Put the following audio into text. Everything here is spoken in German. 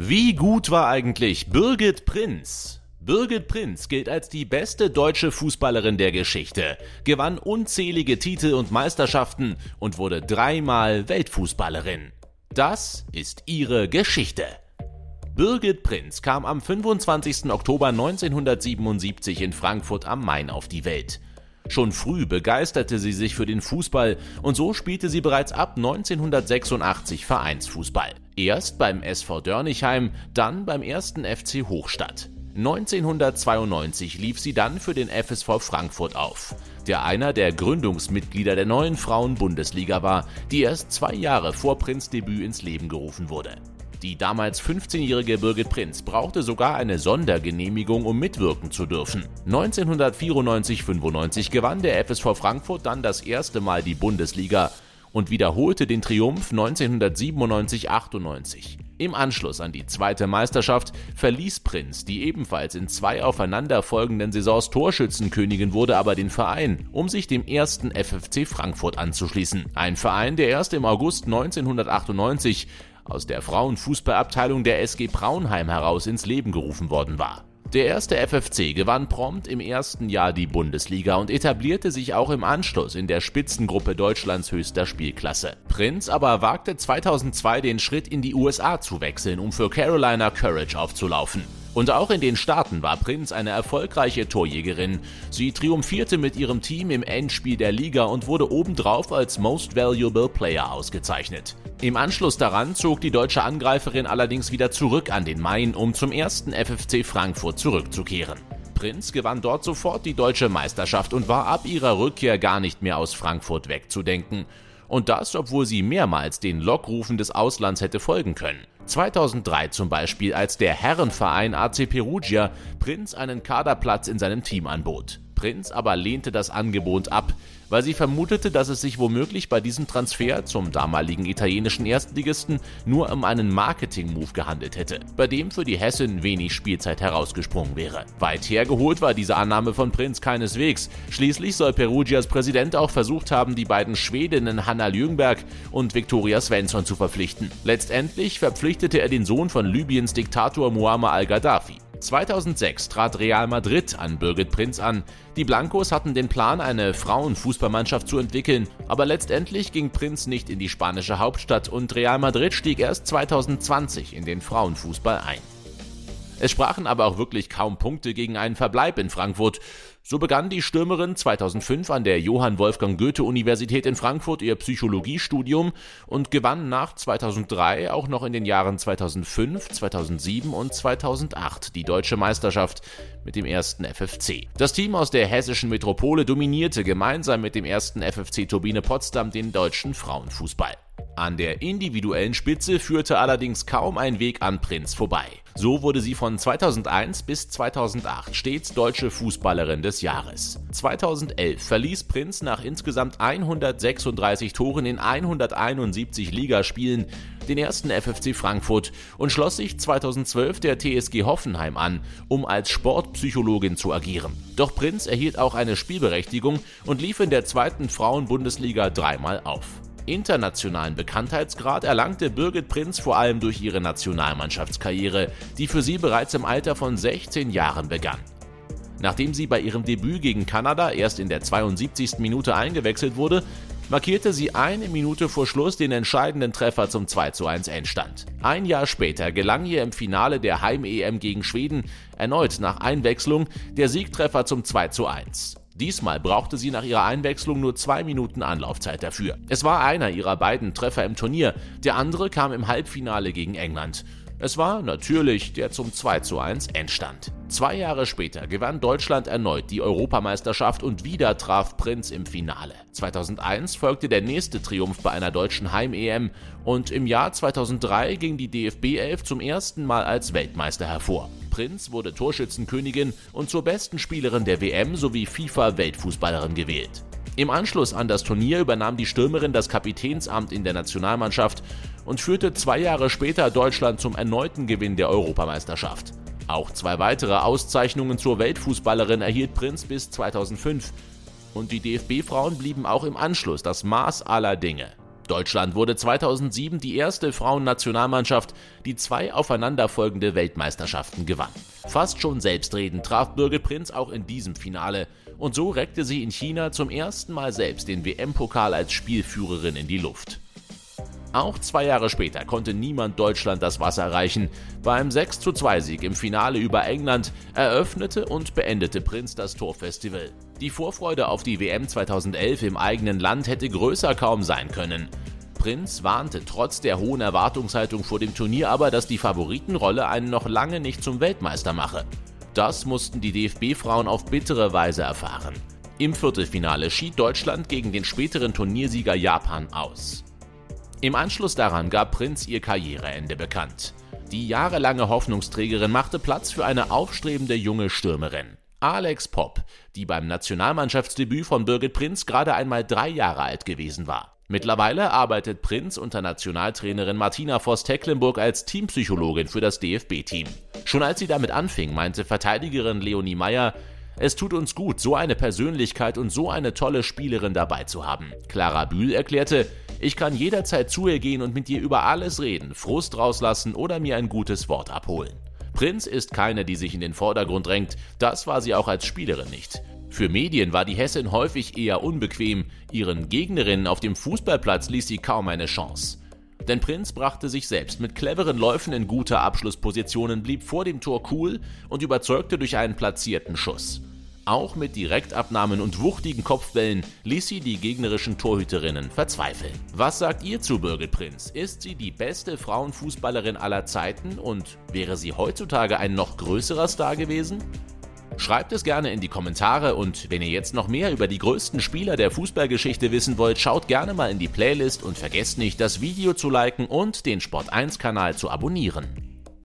Wie gut war eigentlich Birgit Prinz? Birgit Prinz gilt als die beste deutsche Fußballerin der Geschichte, gewann unzählige Titel und Meisterschaften und wurde dreimal Weltfußballerin. Das ist ihre Geschichte. Birgit Prinz kam am 25. Oktober 1977 in Frankfurt am Main auf die Welt. Schon früh begeisterte sie sich für den Fußball und so spielte sie bereits ab 1986 Vereinsfußball. Erst beim SV Dörnichheim, dann beim ersten FC Hochstadt. 1992 lief sie dann für den FSV Frankfurt auf, der einer der Gründungsmitglieder der neuen Frauen-Bundesliga war, die erst zwei Jahre vor Prinz Debüt ins Leben gerufen wurde. Die damals 15-jährige Birgit Prinz brauchte sogar eine Sondergenehmigung, um mitwirken zu dürfen. 1994-95 gewann der FSV Frankfurt dann das erste Mal die Bundesliga und wiederholte den Triumph 1997-98. Im Anschluss an die zweite Meisterschaft verließ Prinz, die ebenfalls in zwei aufeinanderfolgenden Saisons Torschützenkönigin wurde, aber den Verein, um sich dem ersten FFC Frankfurt anzuschließen. Ein Verein, der erst im August 1998 aus der Frauenfußballabteilung der SG Braunheim heraus ins Leben gerufen worden war. Der erste FFC gewann prompt im ersten Jahr die Bundesliga und etablierte sich auch im Anschluss in der Spitzengruppe Deutschlands höchster Spielklasse. Prinz aber wagte 2002 den Schritt in die USA zu wechseln, um für Carolina Courage aufzulaufen. Und auch in den Staaten war Prinz eine erfolgreiche Torjägerin. Sie triumphierte mit ihrem Team im Endspiel der Liga und wurde obendrauf als Most Valuable Player ausgezeichnet. Im Anschluss daran zog die deutsche Angreiferin allerdings wieder zurück an den Main, um zum ersten FFC Frankfurt zurückzukehren. Prinz gewann dort sofort die deutsche Meisterschaft und war ab ihrer Rückkehr gar nicht mehr aus Frankfurt wegzudenken. Und das, obwohl sie mehrmals den Lockrufen des Auslands hätte folgen können. 2003 zum Beispiel, als der Herrenverein AC Perugia Prinz einen Kaderplatz in seinem Team anbot. Prinz aber lehnte das Angebot ab, weil sie vermutete, dass es sich womöglich bei diesem Transfer zum damaligen italienischen Erstligisten nur um einen Marketing-Move gehandelt hätte, bei dem für die Hessen wenig Spielzeit herausgesprungen wäre. Weit hergeholt war diese Annahme von Prinz keineswegs. Schließlich soll Perugias Präsident auch versucht haben, die beiden Schwedinnen Hanna Ljungberg und Viktoria Svensson zu verpflichten. Letztendlich verpflichtete er den Sohn von Libyens Diktator Muammar al-Gaddafi. 2006 trat Real Madrid an Birgit Prinz an. Die Blancos hatten den Plan, eine Frauenfußballmannschaft zu entwickeln, aber letztendlich ging Prinz nicht in die spanische Hauptstadt und Real Madrid stieg erst 2020 in den Frauenfußball ein. Es sprachen aber auch wirklich kaum Punkte gegen einen Verbleib in Frankfurt. So begann die Stürmerin 2005 an der Johann Wolfgang Goethe Universität in Frankfurt ihr Psychologiestudium und gewann nach 2003 auch noch in den Jahren 2005, 2007 und 2008 die deutsche Meisterschaft mit dem ersten FFC. Das Team aus der hessischen Metropole dominierte gemeinsam mit dem ersten FFC Turbine Potsdam den deutschen Frauenfußball. An der individuellen Spitze führte allerdings kaum ein Weg an Prinz vorbei. So wurde sie von 2001 bis 2008 stets deutsche Fußballerin des Jahres. 2011 verließ Prinz nach insgesamt 136 Toren in 171 Ligaspielen den ersten FFC Frankfurt und schloss sich 2012 der TSG Hoffenheim an, um als Sportpsychologin zu agieren. Doch Prinz erhielt auch eine Spielberechtigung und lief in der zweiten Frauenbundesliga dreimal auf. Internationalen Bekanntheitsgrad erlangte Birgit Prinz vor allem durch ihre Nationalmannschaftskarriere, die für sie bereits im Alter von 16 Jahren begann. Nachdem sie bei ihrem Debüt gegen Kanada erst in der 72. Minute eingewechselt wurde, markierte sie eine Minute vor Schluss den entscheidenden Treffer zum 2:1 Endstand. Ein Jahr später gelang ihr im Finale der Heim-EM gegen Schweden erneut nach Einwechslung der Siegtreffer zum 2:1. Diesmal brauchte sie nach ihrer Einwechslung nur zwei Minuten Anlaufzeit dafür. Es war einer ihrer beiden Treffer im Turnier, der andere kam im Halbfinale gegen England. Es war natürlich der zum 2 zu 1 Endstand. Zwei Jahre später gewann Deutschland erneut die Europameisterschaft und wieder traf Prinz im Finale. 2001 folgte der nächste Triumph bei einer deutschen Heim-EM und im Jahr 2003 ging die DFB 11 zum ersten Mal als Weltmeister hervor. Prinz wurde Torschützenkönigin und zur besten Spielerin der WM sowie FIFA-Weltfußballerin gewählt. Im Anschluss an das Turnier übernahm die Stürmerin das Kapitänsamt in der Nationalmannschaft und führte zwei Jahre später Deutschland zum erneuten Gewinn der Europameisterschaft. Auch zwei weitere Auszeichnungen zur Weltfußballerin erhielt Prinz bis 2005. Und die DFB-Frauen blieben auch im Anschluss das Maß aller Dinge. Deutschland wurde 2007 die erste Frauennationalmannschaft, die zwei aufeinanderfolgende Weltmeisterschaften gewann. Fast schon selbstredend traf Birgit Prinz auch in diesem Finale und so reckte sie in China zum ersten Mal selbst den WM-Pokal als Spielführerin in die Luft. Auch zwei Jahre später konnte niemand Deutschland das Wasser reichen. Beim 6:2-Sieg im Finale über England eröffnete und beendete Prinz das Torfestival. Die Vorfreude auf die WM 2011 im eigenen Land hätte größer kaum sein können. Prinz warnte trotz der hohen Erwartungshaltung vor dem Turnier aber, dass die Favoritenrolle einen noch lange nicht zum Weltmeister mache. Das mussten die DFB-Frauen auf bittere Weise erfahren. Im Viertelfinale schied Deutschland gegen den späteren Turniersieger Japan aus. Im Anschluss daran gab Prinz ihr Karriereende bekannt. Die jahrelange Hoffnungsträgerin machte Platz für eine aufstrebende junge Stürmerin. Alex Popp, die beim Nationalmannschaftsdebüt von Birgit Prinz gerade einmal drei Jahre alt gewesen war. Mittlerweile arbeitet Prinz unter Nationaltrainerin Martina Voss-Tecklenburg als Teampsychologin für das DFB-Team. Schon als sie damit anfing, meinte Verteidigerin Leonie Meyer, es tut uns gut, so eine Persönlichkeit und so eine tolle Spielerin dabei zu haben. Clara Bühl erklärte, ich kann jederzeit zu ihr gehen und mit ihr über alles reden, Frust rauslassen oder mir ein gutes Wort abholen. Prinz ist keine, die sich in den Vordergrund drängt, das war sie auch als Spielerin nicht. Für Medien war die Hessin häufig eher unbequem, ihren Gegnerinnen auf dem Fußballplatz ließ sie kaum eine Chance. Denn Prinz brachte sich selbst mit cleveren Läufen in gute Abschlusspositionen, blieb vor dem Tor cool und überzeugte durch einen platzierten Schuss. Auch mit Direktabnahmen und wuchtigen Kopfbällen ließ sie die gegnerischen Torhüterinnen verzweifeln. Was sagt ihr zu Birgit Prinz? Ist sie die beste Frauenfußballerin aller Zeiten und wäre sie heutzutage ein noch größerer Star gewesen? Schreibt es gerne in die Kommentare und wenn ihr jetzt noch mehr über die größten Spieler der Fußballgeschichte wissen wollt, schaut gerne mal in die Playlist und vergesst nicht, das Video zu liken und den Sport1 Kanal zu abonnieren.